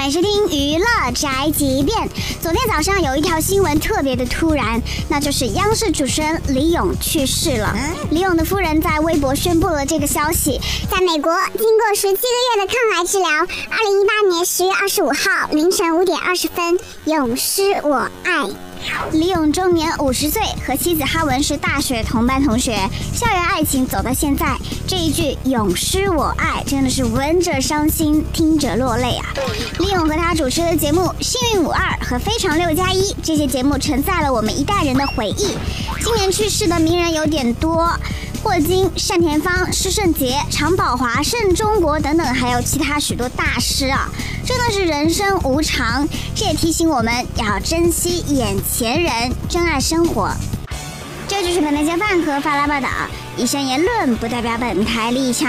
欢迎收听娱乐宅急便。昨天早上有一条新闻特别的突然，那就是央视主持人李咏去世了。李咏的夫人在微博宣布了这个消息。在美国，经过十七个月的抗癌治疗，二零一八年十月二十五号凌晨五点二十分，永失我爱。李咏终年五十岁，和妻子哈文是大学同班同学，校园爱情走到现在，这一句“永失我爱”真的是闻者伤心，听者落泪啊！李咏和他主持的节目《幸运五二》和《非常六加一》这些节目承载了我们一代人的回忆。今年去世的名人有点多。霍金、单田芳、施圣杰、常宝华、盛中国等等，还有其他许多大师啊！真的是人生无常，这也提醒我们要珍惜眼前人，珍爱生活。这就是本台饭盒发来报道，以上言论不代表本台立场。